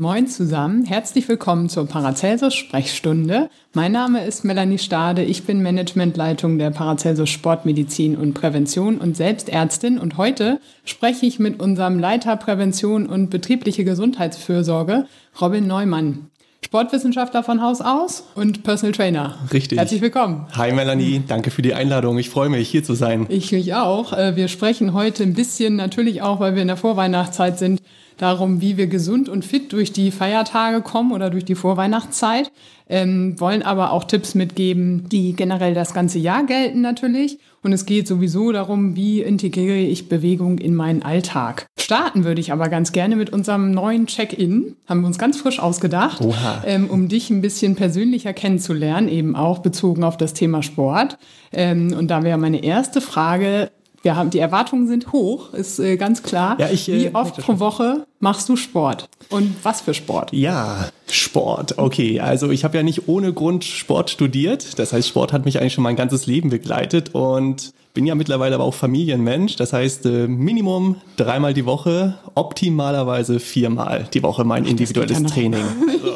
Moin zusammen, herzlich willkommen zur Paracelsus Sprechstunde. Mein Name ist Melanie Stade, ich bin Managementleitung der Paracelsus Sportmedizin und Prävention und Selbstärztin und heute spreche ich mit unserem Leiter Prävention und betriebliche Gesundheitsfürsorge, Robin Neumann. Sportwissenschaftler von Haus aus und Personal Trainer. Richtig. Herzlich willkommen. Hi Melanie, danke für die Einladung. Ich freue mich, hier zu sein. Ich mich auch. Äh, wir sprechen heute ein bisschen, natürlich auch, weil wir in der Vorweihnachtszeit sind, darum, wie wir gesund und fit durch die Feiertage kommen oder durch die Vorweihnachtszeit, ähm, wollen aber auch Tipps mitgeben, die generell das ganze Jahr gelten natürlich. Und es geht sowieso darum, wie integriere ich Bewegung in meinen Alltag. Starten würde ich aber ganz gerne mit unserem neuen Check-in. Haben wir uns ganz frisch ausgedacht, ähm, um dich ein bisschen persönlicher kennenzulernen, eben auch bezogen auf das Thema Sport. Ähm, und da wäre meine erste Frage, wir haben, die Erwartungen sind hoch, ist äh, ganz klar. Ja, ich, äh, Wie oft pro Woche machst du Sport? Und was für Sport? Ja, Sport. Okay, also ich habe ja nicht ohne Grund Sport studiert. Das heißt, Sport hat mich eigentlich schon mein ganzes Leben begleitet und bin ja mittlerweile aber auch Familienmensch. Das heißt, äh, Minimum dreimal die Woche, optimalerweise viermal die Woche mein individuelles Training.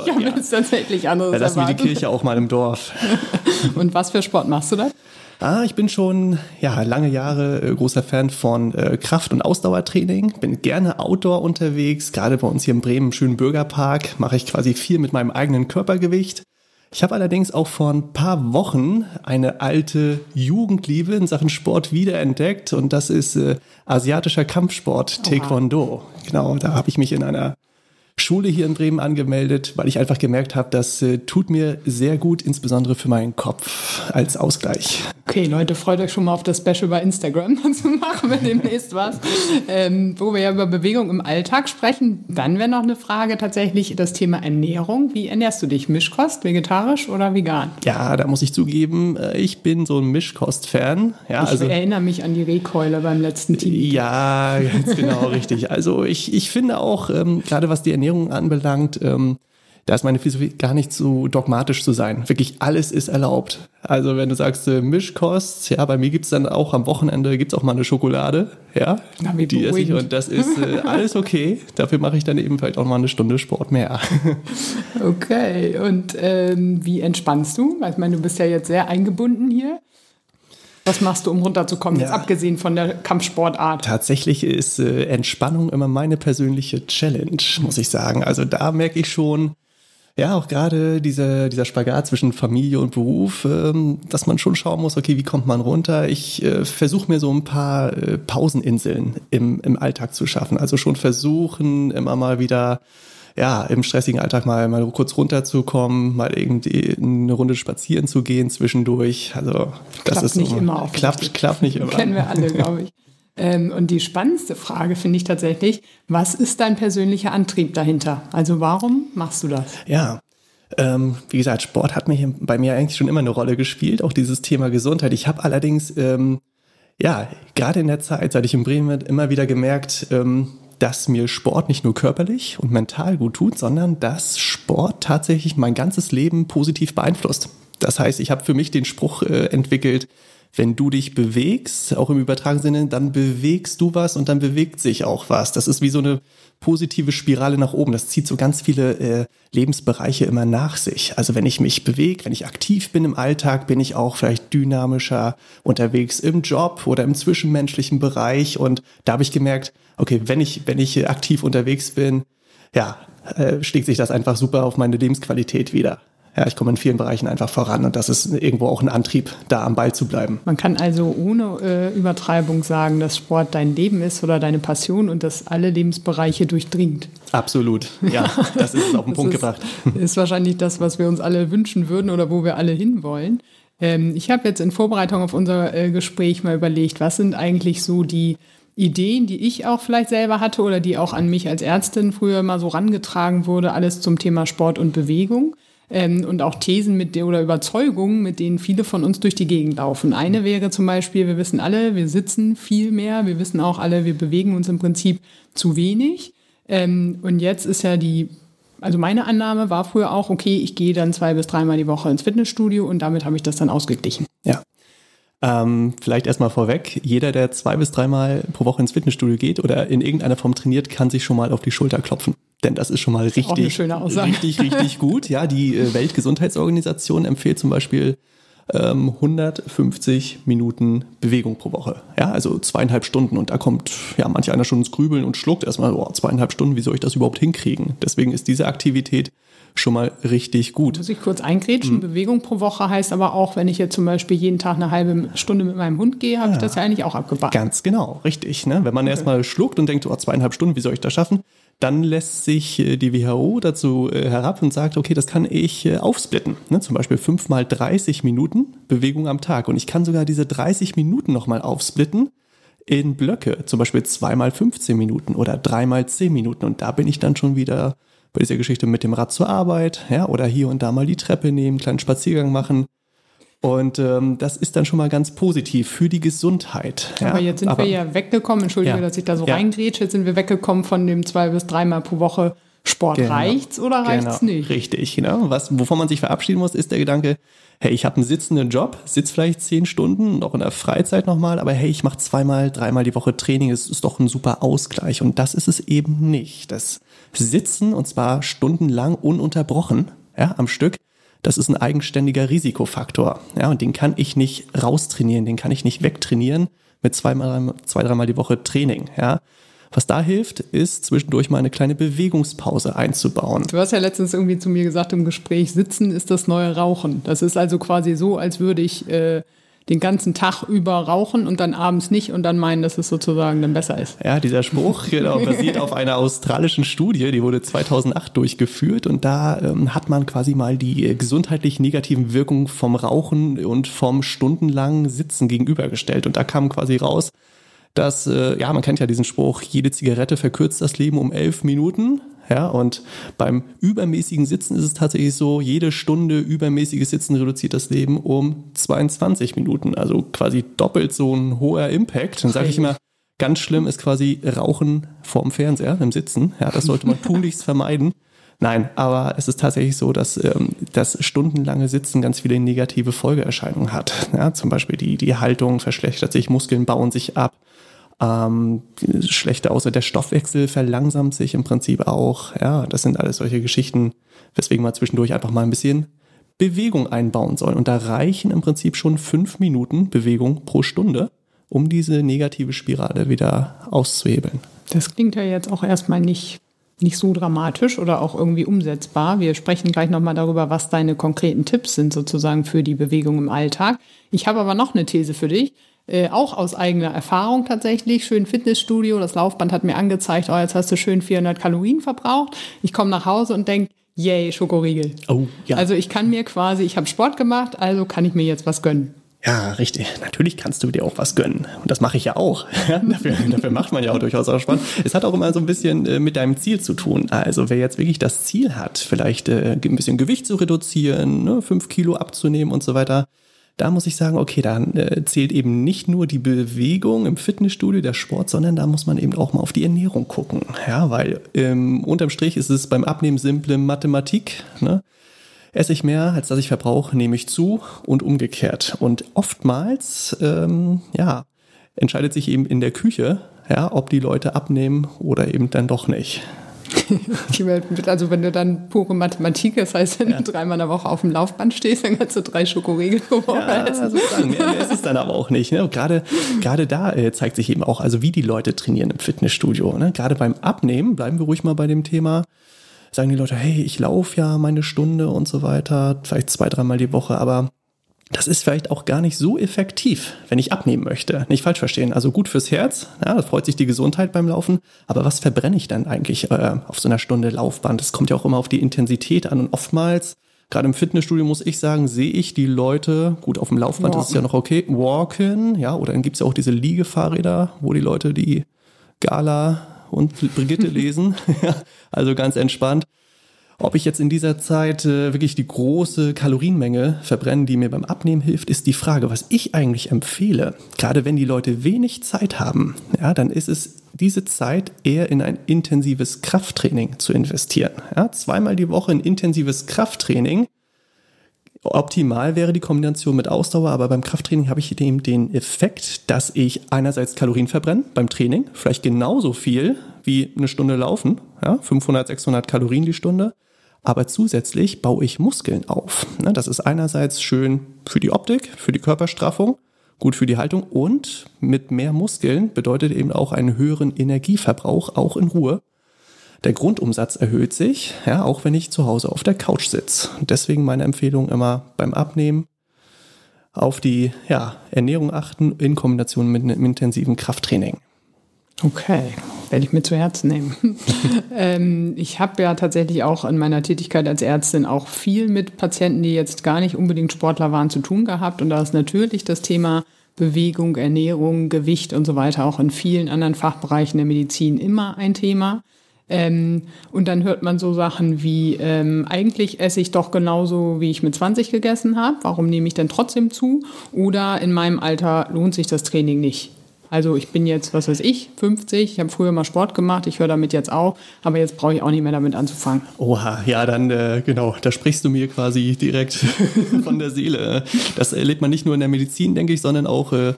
Ich habe ja. jetzt tatsächlich anderes Da lassen wir die Kirche auch mal im Dorf. und was für Sport machst du da? Ah, ich bin schon ja, lange Jahre äh, großer Fan von äh, Kraft- und Ausdauertraining. Bin gerne Outdoor unterwegs. Gerade bei uns hier in Bremen im schönen Bürgerpark mache ich quasi viel mit meinem eigenen Körpergewicht. Ich habe allerdings auch vor ein paar Wochen eine alte Jugendliebe in Sachen Sport wiederentdeckt und das ist äh, asiatischer Kampfsport, Taekwondo. Genau, da habe ich mich in einer Schule hier in Bremen angemeldet, weil ich einfach gemerkt habe, das äh, tut mir sehr gut, insbesondere für meinen Kopf als Ausgleich. Okay, Leute, freut euch schon mal auf das Special bei Instagram. Dazu machen wir demnächst was. Ähm, wo wir ja über Bewegung im Alltag sprechen. Dann wäre noch eine Frage tatsächlich das Thema Ernährung. Wie ernährst du dich? Mischkost, vegetarisch oder vegan? Ja, da muss ich zugeben, äh, ich bin so ein Mischkost-Fan. Ja, ich also, erinnere mich an die Rehkeule beim letzten Team. Ja, ganz genau, richtig. Also ich, ich finde auch, ähm, gerade was die Ernährung Ernährung anbelangt, ähm, da ist meine Philosophie gar nicht so dogmatisch zu sein. Wirklich alles ist erlaubt. Also wenn du sagst äh, Mischkost, ja, bei mir gibt's dann auch am Wochenende gibt's auch mal eine Schokolade, ja, Na, die esse ich und das ist äh, alles okay. Dafür mache ich dann eben vielleicht auch mal eine Stunde Sport mehr. okay, und ähm, wie entspannst du? Ich meine, du bist ja jetzt sehr eingebunden hier. Was machst du, um runterzukommen, ja. jetzt abgesehen von der Kampfsportart? Tatsächlich ist äh, Entspannung immer meine persönliche Challenge, muss ich sagen. Also da merke ich schon, ja, auch gerade dieser, dieser Spagat zwischen Familie und Beruf, ähm, dass man schon schauen muss, okay, wie kommt man runter? Ich äh, versuche mir so ein paar äh, Pauseninseln im, im Alltag zu schaffen. Also schon versuchen, immer mal wieder ja, im stressigen Alltag mal, mal kurz runterzukommen, mal irgendwie eine Runde spazieren zu gehen zwischendurch. Also das klappt ist nicht so, immer. Klappt, klappt nicht immer. Kennen wir alle, glaube ich. Ähm, und die spannendste Frage finde ich tatsächlich, was ist dein persönlicher Antrieb dahinter? Also warum machst du das? Ja, ähm, wie gesagt, Sport hat mich bei mir eigentlich schon immer eine Rolle gespielt, auch dieses Thema Gesundheit. Ich habe allerdings, ähm, ja, gerade in der Zeit, seit ich in Bremen bin, immer wieder gemerkt, ähm, dass mir Sport nicht nur körperlich und mental gut tut, sondern dass Sport tatsächlich mein ganzes Leben positiv beeinflusst. Das heißt, ich habe für mich den Spruch äh, entwickelt, wenn du dich bewegst, auch im übertragenen Sinne, dann bewegst du was und dann bewegt sich auch was. Das ist wie so eine positive Spirale nach oben. Das zieht so ganz viele äh, Lebensbereiche immer nach sich. Also wenn ich mich bewege, wenn ich aktiv bin im Alltag, bin ich auch vielleicht dynamischer unterwegs im Job oder im zwischenmenschlichen Bereich. Und da habe ich gemerkt, okay, wenn ich, wenn ich aktiv unterwegs bin, ja, äh, schlägt sich das einfach super auf meine Lebensqualität wieder ja, ich komme in vielen Bereichen einfach voran und das ist irgendwo auch ein Antrieb, da am Ball zu bleiben. Man kann also ohne äh, Übertreibung sagen, dass Sport dein Leben ist oder deine Passion und dass alle Lebensbereiche durchdringt. Absolut, ja, das ist auf den Punkt ist, gebracht. Ist wahrscheinlich das, was wir uns alle wünschen würden oder wo wir alle hinwollen. Ähm, ich habe jetzt in Vorbereitung auf unser äh, Gespräch mal überlegt, was sind eigentlich so die Ideen, die ich auch vielleicht selber hatte oder die auch an mich als Ärztin früher mal so rangetragen wurde, alles zum Thema Sport und Bewegung. ähm, und auch Thesen mit der, oder Überzeugungen, mit denen viele von uns durch die Gegend laufen. Eine wäre zum Beispiel, wir wissen alle, wir sitzen viel mehr, wir wissen auch alle, wir bewegen uns im Prinzip zu wenig. Ähm, und jetzt ist ja die also meine Annahme war früher auch, okay, ich gehe dann zwei bis dreimal die Woche ins Fitnessstudio und damit habe ich das dann ausgeglichen. Ja. Ähm, vielleicht erstmal vorweg, jeder, der zwei bis dreimal pro Woche ins Fitnessstudio geht oder in irgendeiner Form trainiert, kann sich schon mal auf die Schulter klopfen. Denn das ist schon mal richtig, richtig, richtig gut. Ja, die äh, Weltgesundheitsorganisation empfiehlt zum Beispiel 150 ähm, Minuten Bewegung pro Woche. Ja, also zweieinhalb Stunden. Und da kommt ja manch einer schon ins Grübeln und schluckt erstmal, oh, zweieinhalb Stunden, wie soll ich das überhaupt hinkriegen? Deswegen ist diese Aktivität schon mal richtig gut. Muss ich kurz eingrätschen? Mhm. Bewegung pro Woche heißt aber auch, wenn ich jetzt zum Beispiel jeden Tag eine halbe Stunde mit meinem Hund gehe, habe ja. ich das ja eigentlich auch abgebaut. Ganz genau, richtig. Ne? Wenn man okay. erstmal schluckt und denkt, oh, zweieinhalb Stunden, wie soll ich das schaffen? dann lässt sich äh, die WHO dazu äh, herab und sagt, okay, das kann ich äh, aufsplitten. Ne? Zum Beispiel 5 mal 30 Minuten Bewegung am Tag. Und ich kann sogar diese 30 Minuten nochmal aufsplitten in Blöcke, zum Beispiel 2 mal 15 Minuten oder 3 mal 10 Minuten. Und da bin ich dann schon wieder bei dieser Geschichte mit dem Rad zur Arbeit, ja, oder hier und da mal die Treppe nehmen, kleinen Spaziergang machen. Und ähm, das ist dann schon mal ganz positiv für die Gesundheit. Aber ja. jetzt sind Aber, wir ja weggekommen, entschuldige, ja. dass ich da so ja. reingrätsche, jetzt sind wir weggekommen von dem zwei bis dreimal pro Woche Sport. Genau. Reicht's oder reicht's genau. nicht? Richtig, genau. Was, wovon man sich verabschieden muss, ist der Gedanke, hey, ich habe einen sitzenden Job, sitze vielleicht zehn Stunden, noch in der Freizeit nochmal, aber hey, ich mache zweimal, dreimal die Woche Training, es ist doch ein super Ausgleich. Und das ist es eben nicht. Das Sitzen, und zwar stundenlang ununterbrochen, ja, am Stück, das ist ein eigenständiger Risikofaktor. Ja, und den kann ich nicht raustrainieren, den kann ich nicht wegtrainieren mit zweimal, zwei, dreimal die Woche Training. Ja. Was da hilft, ist zwischendurch mal eine kleine Bewegungspause einzubauen. Du hast ja letztens irgendwie zu mir gesagt im Gespräch, Sitzen ist das neue Rauchen. Das ist also quasi so, als würde ich äh, den ganzen Tag über rauchen und dann abends nicht und dann meinen, dass es sozusagen dann besser ist. Ja, dieser Spruch genau, basiert auf einer australischen Studie, die wurde 2008 durchgeführt und da ähm, hat man quasi mal die äh, gesundheitlich negativen Wirkungen vom Rauchen und vom stundenlangen Sitzen gegenübergestellt und da kam quasi raus, dass, äh, ja, man kennt ja diesen Spruch, jede Zigarette verkürzt das Leben um elf Minuten. Ja, und beim übermäßigen Sitzen ist es tatsächlich so, jede Stunde übermäßiges Sitzen reduziert das Leben um 22 Minuten. Also quasi doppelt so ein hoher Impact. Dann sage ich immer, ganz schlimm ist quasi Rauchen vorm Fernseher im Sitzen. Ja, das sollte man tunlichst vermeiden. Nein, aber es ist tatsächlich so, dass ähm, das stundenlange Sitzen ganz viele negative Folgeerscheinungen hat. Ja, zum Beispiel die, die Haltung verschlechtert sich, Muskeln bauen sich ab, ähm, schlechter außer der Stoffwechsel verlangsamt sich im Prinzip auch. Ja, das sind alles solche Geschichten, weswegen man zwischendurch einfach mal ein bisschen Bewegung einbauen soll. Und da reichen im Prinzip schon fünf Minuten Bewegung pro Stunde, um diese negative Spirale wieder auszuhebeln. Das klingt ja jetzt auch erstmal nicht, nicht so dramatisch oder auch irgendwie umsetzbar. Wir sprechen gleich nochmal darüber, was deine konkreten Tipps sind sozusagen für die Bewegung im Alltag. Ich habe aber noch eine These für dich. Äh, auch aus eigener Erfahrung tatsächlich. Schön Fitnessstudio, das Laufband hat mir angezeigt, oh, jetzt hast du schön 400 Kalorien verbraucht. Ich komme nach Hause und denke, yay, Schokoriegel. Oh, ja. Also ich kann mir quasi, ich habe Sport gemacht, also kann ich mir jetzt was gönnen. Ja, richtig. Natürlich kannst du dir auch was gönnen. Und das mache ich ja auch. dafür, dafür macht man ja auch durchaus auch Sport. Es hat auch immer so ein bisschen äh, mit deinem Ziel zu tun. Also wer jetzt wirklich das Ziel hat, vielleicht äh, ein bisschen Gewicht zu reduzieren, ne, fünf Kilo abzunehmen und so weiter, da muss ich sagen, okay, da äh, zählt eben nicht nur die Bewegung im Fitnessstudio, der Sport, sondern da muss man eben auch mal auf die Ernährung gucken. Ja, weil ähm, unterm Strich ist es beim Abnehmen simple Mathematik. Ne? Esse ich mehr, als dass ich verbrauche, nehme ich zu und umgekehrt. Und oftmals, ähm, ja, entscheidet sich eben in der Küche, ja, ob die Leute abnehmen oder eben dann doch nicht. also wenn du dann pure Mathematik, das heißt, wenn ja. du dreimal in der Woche auf dem Laufband stehst, dann kannst du drei Schokoriegel pro Woche ja, essen. Mehr, mehr ist es dann aber auch nicht. Ne? Gerade, gerade da äh, zeigt sich eben auch, also wie die Leute trainieren im Fitnessstudio. Ne? Gerade beim Abnehmen, bleiben wir ruhig mal bei dem Thema, sagen die Leute, hey, ich laufe ja meine Stunde und so weiter, vielleicht zwei, dreimal die Woche, aber das ist vielleicht auch gar nicht so effektiv, wenn ich abnehmen möchte. Nicht falsch verstehen. Also gut fürs Herz, ja, da freut sich die Gesundheit beim Laufen. Aber was verbrenne ich dann eigentlich äh, auf so einer Stunde Laufband? Das kommt ja auch immer auf die Intensität an. Und oftmals, gerade im Fitnessstudio, muss ich sagen, sehe ich die Leute, gut, auf dem Laufband walken. ist es ja noch okay, walken, ja, oder dann gibt es ja auch diese Liegefahrräder, wo die Leute die Gala und Brigitte lesen. also ganz entspannt. Ob ich jetzt in dieser Zeit äh, wirklich die große Kalorienmenge verbrenne, die mir beim Abnehmen hilft, ist die Frage. Was ich eigentlich empfehle, gerade wenn die Leute wenig Zeit haben, ja, dann ist es diese Zeit eher in ein intensives Krafttraining zu investieren. Ja, zweimal die Woche ein intensives Krafttraining. Optimal wäre die Kombination mit Ausdauer, aber beim Krafttraining habe ich eben den Effekt, dass ich einerseits Kalorien verbrenne beim Training, vielleicht genauso viel wie eine Stunde laufen, ja, 500, 600 Kalorien die Stunde, aber zusätzlich baue ich Muskeln auf. Ne, das ist einerseits schön für die Optik, für die Körperstraffung, gut für die Haltung und mit mehr Muskeln bedeutet eben auch einen höheren Energieverbrauch, auch in Ruhe. Der Grundumsatz erhöht sich, ja, auch wenn ich zu Hause auf der Couch sitze. Deswegen meine Empfehlung immer beim Abnehmen auf die ja, Ernährung achten in Kombination mit einem intensiven Krafttraining. Okay, werde ich mir zu Herzen nehmen. ähm, ich habe ja tatsächlich auch in meiner Tätigkeit als Ärztin auch viel mit Patienten, die jetzt gar nicht unbedingt Sportler waren, zu tun gehabt. Und da ist natürlich das Thema Bewegung, Ernährung, Gewicht und so weiter auch in vielen anderen Fachbereichen der Medizin immer ein Thema. Ähm, und dann hört man so Sachen wie, ähm, eigentlich esse ich doch genauso, wie ich mit 20 gegessen habe. Warum nehme ich denn trotzdem zu? Oder in meinem Alter lohnt sich das Training nicht. Also ich bin jetzt, was weiß ich, 50, ich habe früher mal Sport gemacht, ich höre damit jetzt auf, aber jetzt brauche ich auch nicht mehr damit anzufangen. Oha, ja, dann äh, genau, da sprichst du mir quasi direkt von der Seele. Das erlebt man nicht nur in der Medizin, denke ich, sondern auch äh,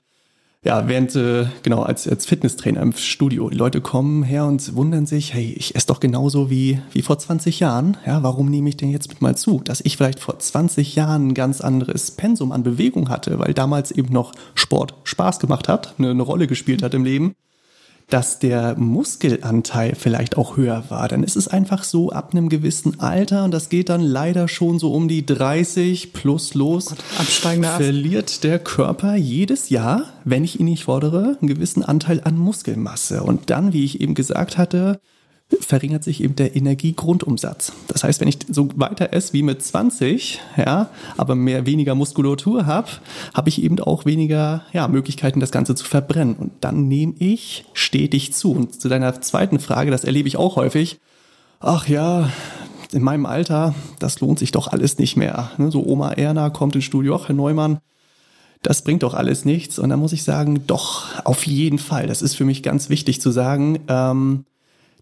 ja, während, äh, genau, als, als Fitnesstrainer im Studio, die Leute kommen her und wundern sich, hey, ich esse doch genauso wie, wie vor 20 Jahren. Ja, warum nehme ich denn jetzt mit mal zu? Dass ich vielleicht vor 20 Jahren ein ganz anderes Pensum an Bewegung hatte, weil damals eben noch Sport Spaß gemacht hat, eine, eine Rolle gespielt hat im Leben dass der Muskelanteil vielleicht auch höher war. Dann ist es einfach so ab einem gewissen Alter, und das geht dann leider schon so um die 30 plus los, Gott, verliert der Körper jedes Jahr, wenn ich ihn nicht fordere, einen gewissen Anteil an Muskelmasse. Und dann, wie ich eben gesagt hatte, verringert sich eben der Energiegrundumsatz. Das heißt, wenn ich so weiter esse wie mit 20, ja, aber mehr weniger Muskulatur habe, habe ich eben auch weniger ja, Möglichkeiten, das Ganze zu verbrennen. Und dann nehme ich stetig zu. Und zu deiner zweiten Frage, das erlebe ich auch häufig. Ach ja, in meinem Alter, das lohnt sich doch alles nicht mehr. Ne, so Oma Erna kommt ins Studio, ach Herr Neumann, das bringt doch alles nichts. Und da muss ich sagen, doch, auf jeden Fall. Das ist für mich ganz wichtig zu sagen. Ähm,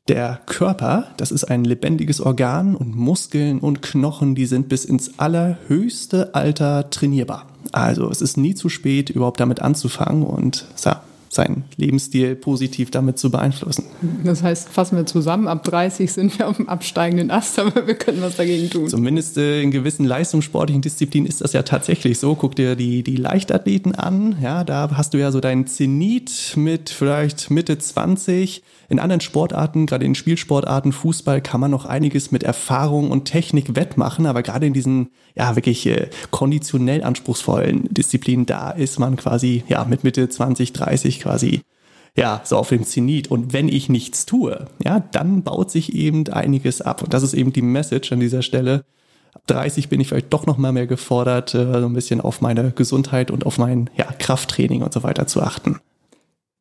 der Körper, das ist ein lebendiges Organ und Muskeln und Knochen, die sind bis ins allerhöchste Alter trainierbar. Also es ist nie zu spät, überhaupt damit anzufangen und ja, seinen Lebensstil positiv damit zu beeinflussen. Das heißt, fassen wir zusammen, ab 30 sind wir auf dem absteigenden Ast, aber wir können was dagegen tun. Zumindest äh, in gewissen leistungssportlichen Disziplinen ist das ja tatsächlich so. Guck dir die, die Leichtathleten an, ja, da hast du ja so deinen Zenit mit vielleicht Mitte 20. In anderen Sportarten, gerade in Spielsportarten, Fußball, kann man noch einiges mit Erfahrung und Technik wettmachen, aber gerade in diesen ja wirklich äh, konditionell anspruchsvollen Disziplinen, da ist man quasi ja mit Mitte 20, 30 quasi ja, so auf dem Zenit. Und wenn ich nichts tue, ja, dann baut sich eben einiges ab. Und das ist eben die Message an dieser Stelle. Ab 30 bin ich vielleicht doch noch mal mehr gefordert, äh, so ein bisschen auf meine Gesundheit und auf mein ja, Krafttraining und so weiter zu achten.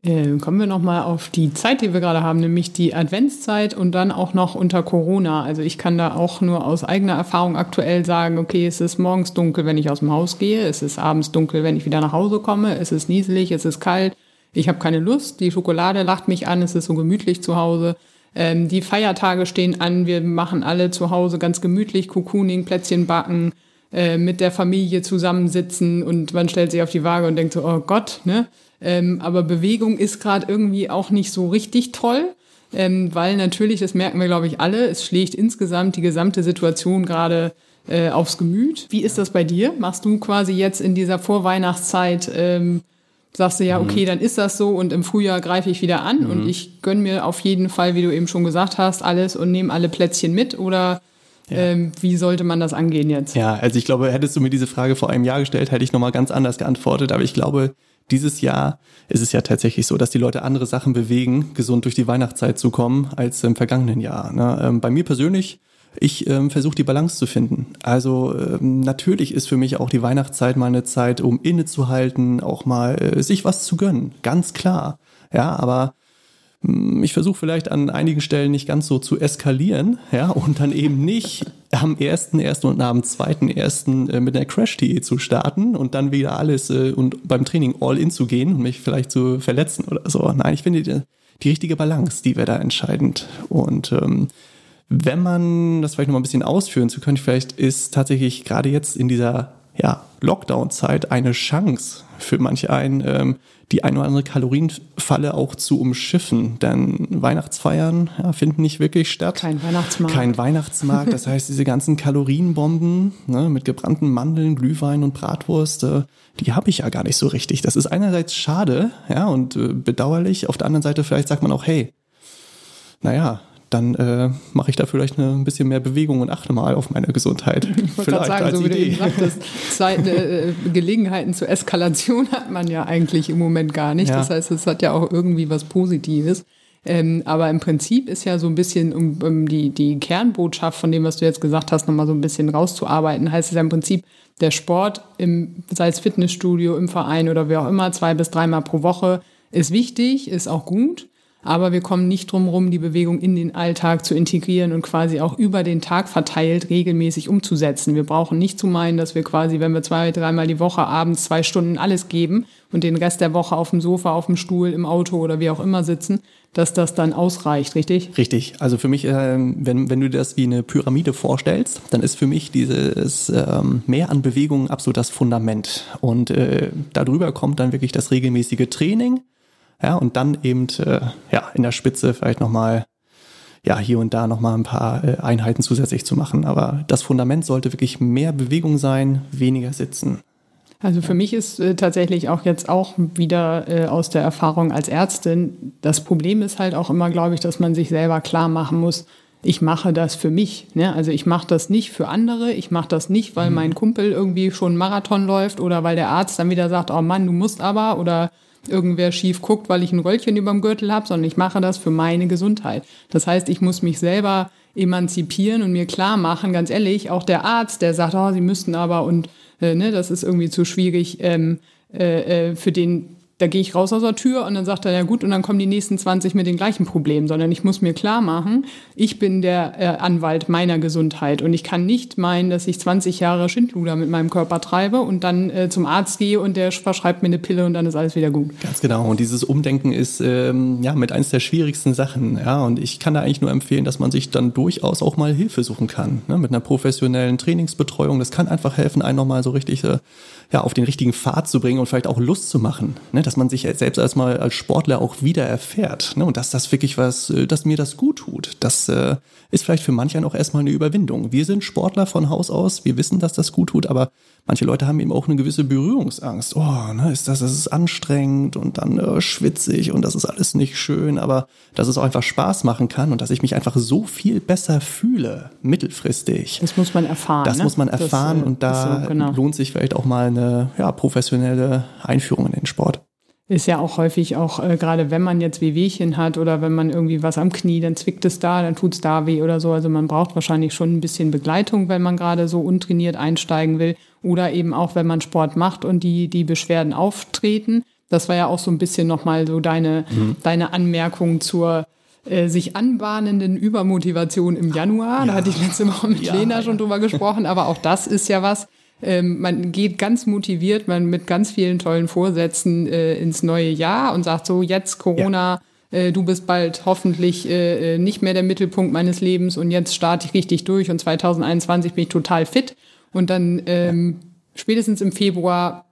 Äh, kommen wir nochmal auf die Zeit, die wir gerade haben, nämlich die Adventszeit und dann auch noch unter Corona. Also ich kann da auch nur aus eigener Erfahrung aktuell sagen, okay, es ist morgens dunkel, wenn ich aus dem Haus gehe, es ist abends dunkel, wenn ich wieder nach Hause komme, es ist nieselig, es ist kalt, ich habe keine Lust, die Schokolade lacht mich an, es ist so gemütlich zu Hause. Ähm, die Feiertage stehen an, wir machen alle zu Hause ganz gemütlich, Cocooning, Plätzchen backen, äh, mit der Familie zusammensitzen und man stellt sich auf die Waage und denkt so, oh Gott, ne? Ähm, aber Bewegung ist gerade irgendwie auch nicht so richtig toll. Ähm, weil natürlich, das merken wir, glaube ich, alle, es schlägt insgesamt die gesamte Situation gerade äh, aufs Gemüt. Wie ist das bei dir? Machst du quasi jetzt in dieser Vorweihnachtszeit ähm, sagst du ja, mhm. okay, dann ist das so und im Frühjahr greife ich wieder an mhm. und ich gönne mir auf jeden Fall, wie du eben schon gesagt hast, alles und nehme alle Plätzchen mit oder ja. ähm, wie sollte man das angehen jetzt? Ja, also ich glaube, hättest du mir diese Frage vor einem Jahr gestellt, hätte ich nochmal ganz anders geantwortet, aber ich glaube, dieses Jahr ist es ja tatsächlich so, dass die Leute andere Sachen bewegen, gesund durch die Weihnachtszeit zu kommen, als im vergangenen Jahr. Ne? Ähm, bei mir persönlich ich ähm, versuche die Balance zu finden. Also ähm, natürlich ist für mich auch die Weihnachtszeit mal eine Zeit, um innezuhalten, auch mal äh, sich was zu gönnen, ganz klar. Ja, aber ich versuche vielleicht an einigen Stellen nicht ganz so zu eskalieren, ja, und dann eben nicht am ersten, ersten und am zweiten ersten äh, mit einer Crash-Diät zu starten und dann wieder alles äh, und beim Training all in zu gehen und mich vielleicht zu verletzen oder so. Nein, ich finde die, die richtige Balance, die wäre da entscheidend. Und ähm, wenn man das vielleicht noch mal ein bisschen ausführen zu können, vielleicht ist tatsächlich gerade jetzt in dieser ja, Lockdown-Zeit eine Chance für manche einen, ähm, die ein oder andere Kalorienfalle auch zu umschiffen. Denn Weihnachtsfeiern ja, finden nicht wirklich statt. Kein Weihnachtsmarkt. Kein Weihnachtsmarkt. Das heißt, diese ganzen Kalorienbomben ne, mit gebrannten Mandeln, Glühwein und Bratwurst, äh, die habe ich ja gar nicht so richtig. Das ist einerseits schade ja, und äh, bedauerlich. Auf der anderen Seite vielleicht sagt man auch, hey, naja, dann äh, mache ich da vielleicht eine, ein bisschen mehr Bewegung und achte mal auf meine Gesundheit. Ich wollte gerade sagen, so wie Idee. du eben sagtest, Zeit, äh, Gelegenheiten zur Eskalation hat man ja eigentlich im Moment gar nicht. Ja. Das heißt, es hat ja auch irgendwie was Positives. Ähm, aber im Prinzip ist ja so ein bisschen, um, um die, die Kernbotschaft von dem, was du jetzt gesagt hast, nochmal so ein bisschen rauszuarbeiten, heißt es ja im Prinzip, der Sport, im, sei es Fitnessstudio, im Verein oder wie auch immer, zwei bis dreimal pro Woche, ist wichtig, ist auch gut. Aber wir kommen nicht drum rum, die Bewegung in den Alltag zu integrieren und quasi auch über den Tag verteilt regelmäßig umzusetzen. Wir brauchen nicht zu meinen, dass wir quasi, wenn wir zwei, dreimal die Woche abends zwei Stunden alles geben und den Rest der Woche auf dem Sofa, auf dem Stuhl, im Auto oder wie auch immer sitzen, dass das dann ausreicht, richtig? Richtig. Also für mich, äh, wenn, wenn du das wie eine Pyramide vorstellst, dann ist für mich dieses ähm, Mehr an Bewegung absolut das Fundament. Und äh, darüber kommt dann wirklich das regelmäßige Training ja, und dann eben äh, ja, in der Spitze vielleicht nochmal ja, hier und da nochmal ein paar äh, Einheiten zusätzlich zu machen. Aber das Fundament sollte wirklich mehr Bewegung sein, weniger sitzen. Also für mich ist äh, tatsächlich auch jetzt auch wieder äh, aus der Erfahrung als Ärztin, das Problem ist halt auch immer, glaube ich, dass man sich selber klar machen muss, ich mache das für mich. Ne? Also ich mache das nicht für andere, ich mache das nicht, weil mhm. mein Kumpel irgendwie schon einen Marathon läuft oder weil der Arzt dann wieder sagt, oh Mann, du musst aber oder irgendwer schief guckt, weil ich ein Röllchen überm Gürtel habe, sondern ich mache das für meine Gesundheit. Das heißt, ich muss mich selber emanzipieren und mir klar machen, ganz ehrlich, auch der Arzt, der sagt, oh, Sie müssten aber und äh, ne, das ist irgendwie zu schwierig, ähm, äh, äh für den da gehe ich raus aus der Tür und dann sagt er, ja gut, und dann kommen die nächsten 20 mit den gleichen Problemen, sondern ich muss mir klar machen, ich bin der äh, Anwalt meiner Gesundheit und ich kann nicht meinen, dass ich 20 Jahre Schindluder mit meinem Körper treibe und dann äh, zum Arzt gehe und der verschreibt mir eine Pille und dann ist alles wieder gut. Ganz genau. Und dieses Umdenken ist ähm, ja mit eines der schwierigsten Sachen. Ja, und ich kann da eigentlich nur empfehlen, dass man sich dann durchaus auch mal Hilfe suchen kann. Ne? Mit einer professionellen Trainingsbetreuung. Das kann einfach helfen, einen nochmal so richtig äh, ja, auf den richtigen Pfad zu bringen und vielleicht auch Lust zu machen. Ne? Dass man sich selbst erstmal als Sportler auch wieder erfährt. Ne? Und dass das wirklich was, äh, dass mir das gut tut. Das äh, ist vielleicht für manche auch erstmal eine Überwindung. Wir sind Sportler von Haus aus, wir wissen, dass das gut tut, aber manche Leute haben eben auch eine gewisse Berührungsangst. Oh, ne, ist das, das ist anstrengend und dann äh, schwitzig und das ist alles nicht schön, aber dass es auch einfach Spaß machen kann und dass ich mich einfach so viel besser fühle, mittelfristig. Das muss man erfahren. Das ne? muss man erfahren das, äh, und da so, genau. lohnt sich vielleicht auch mal eine ja, professionelle Einführung in den Sport ist ja auch häufig auch, äh, gerade wenn man jetzt Wehwehchen hat oder wenn man irgendwie was am Knie, dann zwickt es da, dann tut es da weh oder so. Also man braucht wahrscheinlich schon ein bisschen Begleitung, wenn man gerade so untrainiert einsteigen will. Oder eben auch, wenn man Sport macht und die, die Beschwerden auftreten. Das war ja auch so ein bisschen nochmal so deine, mhm. deine Anmerkung zur äh, sich anbahnenden Übermotivation im Januar. Ja. Da hatte ich letzte Woche mit ja, Lena schon drüber gesprochen. Aber auch das ist ja was, ähm, man geht ganz motiviert, man mit ganz vielen tollen Vorsätzen äh, ins neue Jahr und sagt so, jetzt Corona, ja. äh, du bist bald hoffentlich äh, äh nicht mehr der Mittelpunkt meines Lebens und jetzt starte ich richtig durch und 2021 bin ich total fit. Und dann ähm, ja. spätestens im Februar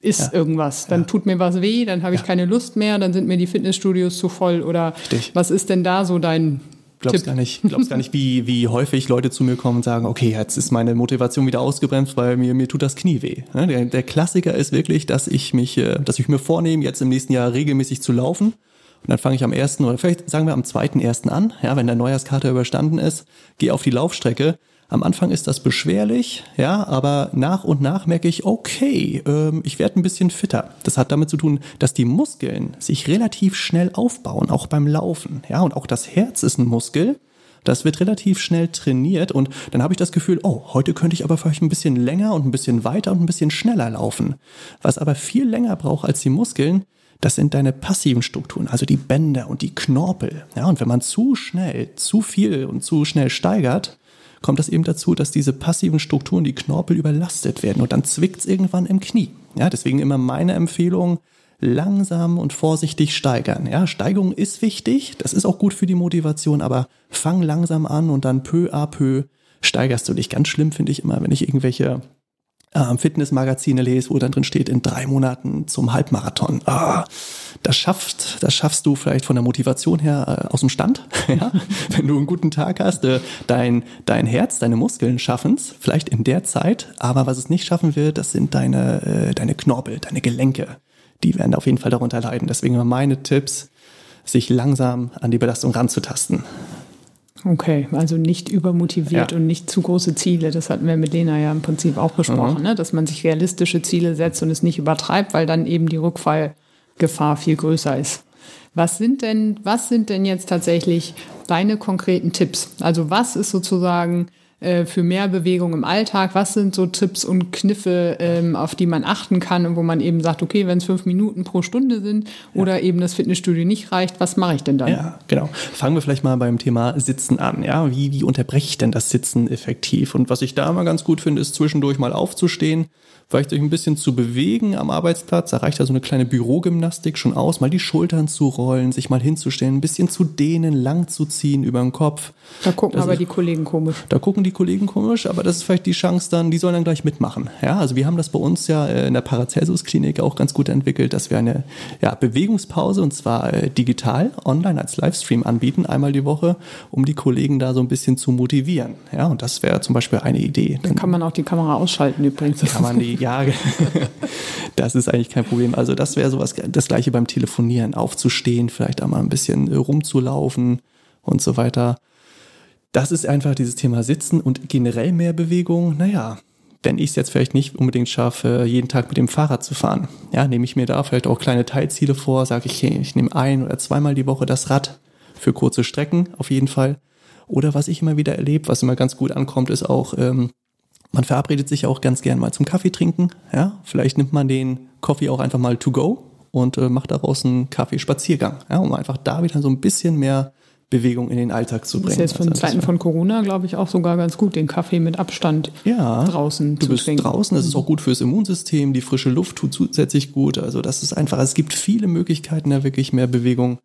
ist ja. irgendwas. Dann ja. tut mir was weh, dann habe ich ja. keine Lust mehr, dann sind mir die Fitnessstudios zu voll oder Richtig. was ist denn da so dein glaubst gar nicht, glaubst gar nicht, wie, wie häufig Leute zu mir kommen und sagen, okay, jetzt ist meine Motivation wieder ausgebremst, weil mir, mir tut das Knie weh. Der, der Klassiker ist wirklich, dass ich mich, äh, dass ich mir vornehme, jetzt im nächsten Jahr regelmäßig zu laufen. Und dann fange ich am ersten oder vielleicht sagen wir am zweiten ersten an, ja, wenn der Neujahrskater überstanden ist, gehe auf die Laufstrecke am Anfang ist das beschwerlich, ja, aber nach und nach merke ich, okay, ähm, ich werde ein bisschen fitter. Das hat damit zu tun, dass die Muskeln sich relativ schnell aufbauen, auch beim Laufen, ja, und auch das Herz ist ein Muskel. Das wird relativ schnell trainiert und dann habe ich das Gefühl, oh, heute könnte ich aber vielleicht ein bisschen länger und ein bisschen weiter und ein bisschen schneller laufen. Was aber viel länger braucht als die Muskeln, das sind deine passiven Strukturen, also die Bänder und die Knorpel. Ja, und wenn man zu schnell, zu viel und zu schnell steigert, kommt das eben dazu, dass diese passiven Strukturen, die Knorpel überlastet werden und dann zwickt es irgendwann im Knie. Ja, deswegen immer meine Empfehlung, langsam und vorsichtig steigern. Ja, Steigerung ist wichtig, das ist auch gut für die Motivation, aber fang langsam an und dann peu à peu steigerst du dich. Ganz schlimm finde ich immer, wenn ich irgendwelche äh, Fitnessmagazine lese, wo dann drin steht, in drei Monaten zum Halbmarathon. Ah, das schafft, das schaffst du vielleicht von der Motivation her äh, aus dem Stand. ja? Wenn du einen guten Tag hast, äh, dein, dein Herz, deine Muskeln schaffen es, vielleicht in der Zeit, aber was es nicht schaffen wird, das sind deine, äh, deine Knorpel, deine Gelenke. Die werden auf jeden Fall darunter leiden. Deswegen meine Tipps, sich langsam an die Belastung ranzutasten. Okay, also nicht übermotiviert Ja. und nicht zu große Ziele. Das hatten wir mit Lena ja im Prinzip auch besprochen, Mhm. ne? dass man sich realistische Ziele setzt und es nicht übertreibt, weil dann eben die Rückfallgefahr viel größer ist. Was sind denn, was sind denn jetzt tatsächlich deine konkreten Tipps? Also was ist sozusagen äh, für mehr Bewegung im Alltag? Was sind so Tipps und Kniffe, ähm, auf die man achten kann und wo man eben sagt, okay, wenn es fünf Minuten pro Stunde sind oder eben das Fitnessstudio nicht reicht, was mache ich denn dann? Ja, genau. Fangen wir vielleicht mal beim Thema Sitzen an. Ja, wie, wie unterbreche ich denn das Sitzen effektiv? Und was ich da immer ganz gut finde, ist zwischendurch mal aufzustehen, vielleicht sich ein bisschen zu bewegen am Arbeitsplatz. Da reicht ja so eine kleine Bürogymnastik schon aus, mal die Schultern zu rollen, sich mal hinzustellen, ein bisschen zu dehnen, lang zu ziehen über den Kopf. Da gucken Das aber ist- die Kollegen komisch. Da gucken die Kollegen komisch, aber das ist vielleicht die Chance dann, die sollen dann gleich mitmachen. Ja, also wir haben das bei uns ja äh, in der Paracelsus-Klinik auch ganz gut entwickelt, dass wir eine ja, Bewegungspause und zwar äh, digital, online als Livestream anbieten, einmal die Woche, um die Kollegen da so ein bisschen zu motivieren. Ja, und das wäre zum Beispiel eine Idee. Dann kann man auch die Kamera ausschalten übrigens. kann man die, ja, das ist eigentlich kein Problem. Also das wäre sowas, das gleiche beim Telefonieren, aufzustehen, vielleicht einmal ein bisschen äh, rumzulaufen und so weiter. Das ist einfach dieses Thema Sitzen und generell mehr Bewegung. Naja, wenn ich es jetzt vielleicht nicht unbedingt schaffe, jeden Tag mit dem Fahrrad zu fahren, ja, nehme ich mir da vielleicht auch kleine Teilziele vor, sage ich, ich nehme ein oder zweimal die Woche das Rad für kurze Strecken auf jeden Fall. Oder was ich immer wieder erlebe, was immer ganz gut ankommt, ist auch, ähm, man verabredet sich auch ganz gern mal zum Kaffee trinken. Ja, vielleicht nimmt man den Coffee auch einfach mal to go und äh, macht daraus einen Kaffeespaziergang, ja, um einfach da wieder so ein bisschen mehr Bewegung in den Alltag zu Das bringen. ist jetzt von Also das Zeiten von Corona, glaube ich, auch sogar ganz gut, den Kaffee mit Abstand ja, draußen du zu bist trinken. draußen, das ist auch gut fürs Immunsystem, die frische Luft tut zusätzlich gut. Also das ist einfach, es gibt viele Möglichkeiten, da wirklich mehr Bewegung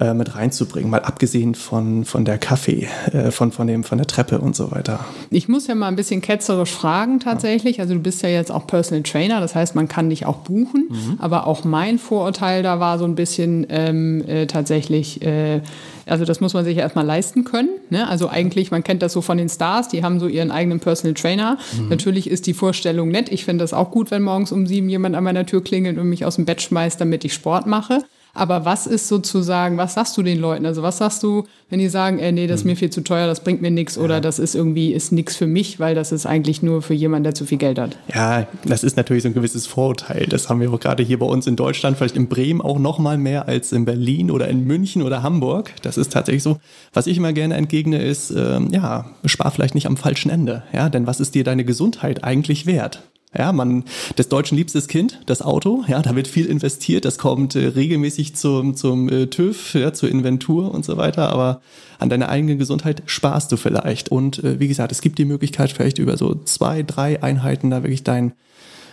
äh, mit reinzubringen, mal abgesehen von, von der Kaffee, äh, von, von, dem, von der Treppe und so weiter. Ich muss ja mal ein bisschen ketzerisch fragen tatsächlich. Also du bist ja jetzt auch Personal Trainer, das heißt, man kann dich auch buchen. Mhm. Aber auch mein Vorurteil da war so ein bisschen ähm, äh, tatsächlich, äh, also das muss man sich ja erstmal leisten können. Ne? Also eigentlich, man kennt das so von den Stars, die haben so ihren eigenen Personal Trainer. Mhm. Natürlich ist die Vorstellung nett. Ich finde das auch gut, wenn morgens um sieben jemand an meiner Tür klingelt und mich aus dem Bett schmeißt, damit ich Sport mache. Aber was ist sozusagen, was sagst du den Leuten? Also was sagst du, wenn die sagen, äh, nee, das ist mir viel zu teuer, das bringt mir nichts oder das ist irgendwie ist nichts für mich, weil das ist eigentlich nur für jemanden, der zu viel Geld hat. Ja, das ist natürlich so ein gewisses Vorurteil. Das haben wir auch gerade hier bei uns in Deutschland, vielleicht in Bremen auch noch mal mehr als in Berlin oder in München oder Hamburg. Das ist tatsächlich so. Was ich immer gerne entgegne ist, ähm, ja, spar vielleicht nicht am falschen Ende. Ja, denn was ist dir deine Gesundheit eigentlich wert? Ja, man, des Deutschen liebstes Kind, das Auto, ja, da wird viel investiert, das kommt äh, regelmäßig zum, zum äh, TÜV, ja, zur Inventur und so weiter, aber an deiner eigenen Gesundheit sparst du vielleicht. Und äh, wie gesagt, es gibt die Möglichkeit, vielleicht über so zwei, drei Einheiten da wirklich dein,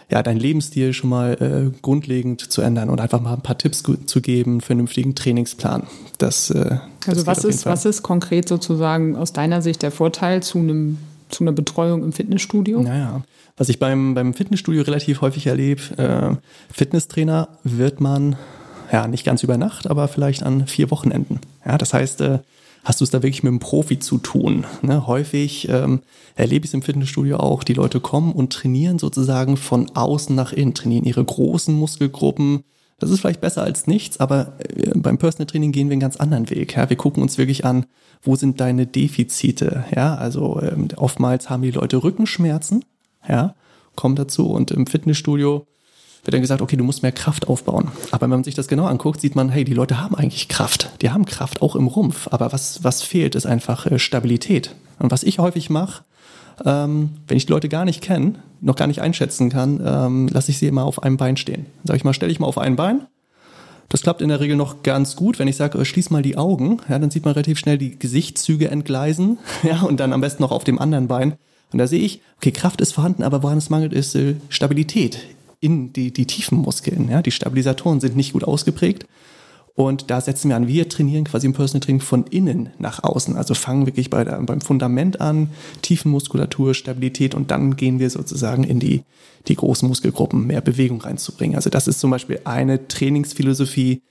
ja, dein Lebensstil schon mal äh, grundlegend zu ändern und einfach mal ein paar Tipps zu geben, einen vernünftigen Trainingsplan. Das, äh, das Also geht was ist, was ist konkret sozusagen aus deiner Sicht der Vorteil zu einem zu einer Betreuung im Fitnessstudio? Naja, was ich beim, beim Fitnessstudio relativ häufig erlebe, äh, Fitnesstrainer wird man, ja, nicht ganz über Nacht, aber vielleicht an vier Wochenenden. Ja, das heißt, äh, hast du es da wirklich mit einem Profi zu tun. Ne? Häufig ähm, erlebe ich es im Fitnessstudio auch, die Leute kommen und trainieren sozusagen von außen nach innen, trainieren ihre großen Muskelgruppen. Das ist vielleicht besser als nichts, aber äh, beim Personal Training gehen wir einen ganz anderen Weg. Ja? Wir gucken uns wirklich an, wo sind deine Defizite? Ja, also ähm, oftmals haben die Leute Rückenschmerzen, ja, kommen dazu und im Fitnessstudio wird dann gesagt, okay, du musst mehr Kraft aufbauen. Aber wenn man sich das genau anguckt, sieht man, hey, die Leute haben eigentlich Kraft. Die haben Kraft auch im Rumpf. Aber was, was fehlt, ist einfach äh, Stabilität. Und was ich häufig mache, ähm, wenn ich die Leute gar nicht kenne, noch gar nicht einschätzen kann, ähm, lasse ich sie immer auf einem Bein stehen. Sag ich mal, stell dich mal auf ein Bein, Das klappt in der Regel noch ganz gut. Wenn ich sage, äh, schließ mal die Augen, ja, dann sieht man relativ schnell die Gesichtszüge entgleisen, ja, und dann am besten noch auf dem anderen Bein. Und da sehe ich, okay, Kraft ist vorhanden, aber woran es mangelt, ist äh, Stabilität in die, die tiefen Muskeln. Ja. Die Stabilisatoren sind nicht gut ausgeprägt. Und da setzen wir an, wir trainieren quasi im Personal Training von innen nach außen. Also fangen wirklich bei der, beim Fundament an, Tiefenmuskulatur, Stabilität und dann gehen wir sozusagen in die, die großen Muskelgruppen, mehr Bewegung reinzubringen. Also das ist zum Beispiel eine Trainingsphilosophie,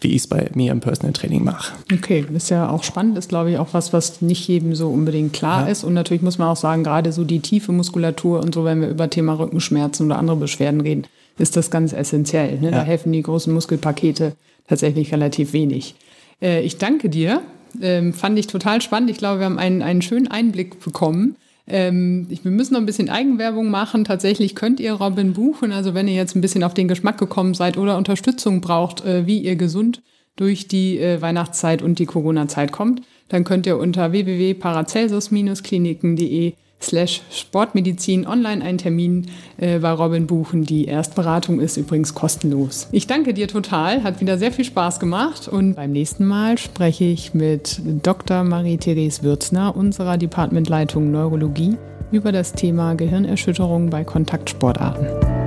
wie ich es bei mir im Personal Training mache. Okay, ist ja auch spannend, ist glaube ich auch was, was nicht jedem so unbedingt klar ja. ist. Und natürlich muss man auch sagen, gerade so die tiefe Muskulatur und so, wenn wir über Thema Rückenschmerzen oder andere Beschwerden reden, ist das ganz essentiell. Ne? Ja. Da helfen die großen Muskelpakete tatsächlich relativ wenig. Äh, ich danke dir. Ähm, fand ich total spannend. Ich glaube, wir haben einen, einen schönen Einblick bekommen. Ähm, wir müssen noch ein bisschen Eigenwerbung machen. Tatsächlich könnt ihr Robin buchen. Also wenn ihr jetzt ein bisschen auf den Geschmack gekommen seid oder Unterstützung braucht, äh, wie ihr gesund durch die äh, Weihnachtszeit und die Corona-Zeit kommt, dann könnt ihr unter www.paracelsus-kliniken.de slash Sportmedizin online einen Termin äh, bei Robin buchen. Die Erstberatung ist übrigens kostenlos. Ich danke dir total, hat wieder sehr viel Spaß gemacht und beim nächsten Mal spreche ich mit Dr. Marie-Therese Würzner, unserer Departmentleitung Neurologie, über das Thema Gehirnerschütterung bei Kontaktsportarten.